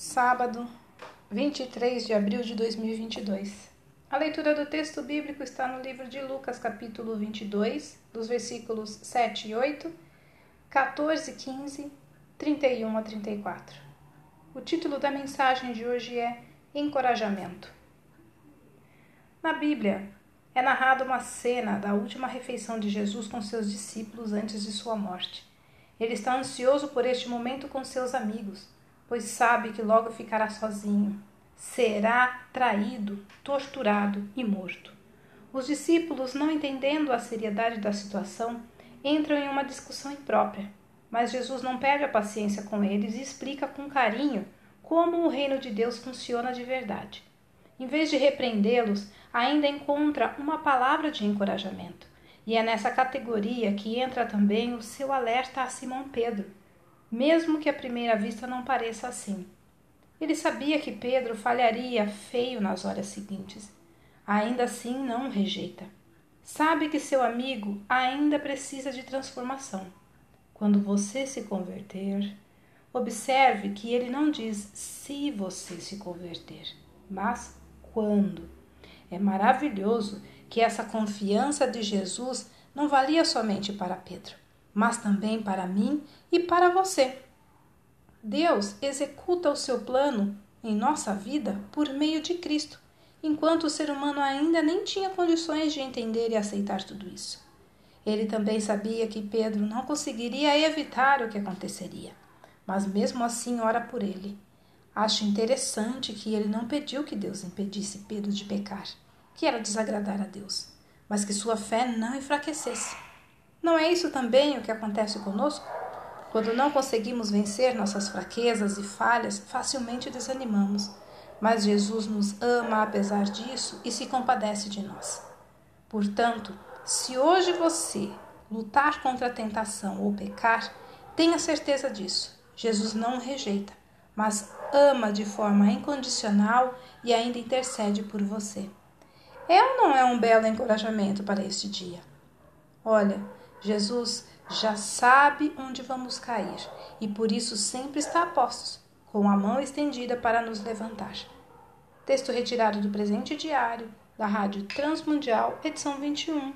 Sábado, 23 de abril de 2022. A leitura do texto bíblico está no livro de Lucas, capítulo 22, dos versículos 7 e 8, 14, 15, 31 a 34. O título da mensagem de hoje é Encorajamento. Na Bíblia, é narrada uma cena da última refeição de Jesus com seus discípulos antes de sua morte. Ele está ansioso por este momento com seus amigos pois sabe que logo ficará sozinho. Será traído, torturado e morto. Os discípulos, não entendendo a seriedade da situação, entram em uma discussão imprópria. Mas Jesus não perde a paciência com eles e explica com carinho como o reino de Deus funciona de verdade. Em vez de repreendê-los, ainda encontra uma palavra de encorajamento. E é nessa categoria que entra também o seu alerta a Simão Pedro mesmo que à primeira vista não pareça assim. Ele sabia que Pedro falharia feio nas horas seguintes. Ainda assim, não o rejeita. Sabe que seu amigo ainda precisa de transformação. Quando você se converter, observe que ele não diz se você se converter, mas quando. É maravilhoso que essa confiança de Jesus não valia somente para Pedro mas também para mim e para você. Deus executa o seu plano em nossa vida por meio de Cristo, enquanto o ser humano ainda nem tinha condições de entender e aceitar tudo isso. Ele também sabia que Pedro não conseguiria evitar o que aconteceria, mas mesmo assim ora por ele. Acho interessante que ele não pediu que Deus impedisse Pedro de pecar, que era desagradar a Deus, mas que sua fé não enfraquecesse. Não é isso também o que acontece conosco? Quando não conseguimos vencer nossas fraquezas e falhas, facilmente desanimamos. Mas Jesus nos ama apesar disso e se compadece de nós. Portanto, se hoje você lutar contra a tentação ou pecar, tenha certeza disso. Jesus não o rejeita, mas ama de forma incondicional e ainda intercede por você. É ou não é um belo encorajamento para este dia? Olha, Jesus já sabe onde vamos cair e por isso sempre está a postos, com a mão estendida para nos levantar. Texto retirado do presente diário da Rádio Transmundial, edição 21.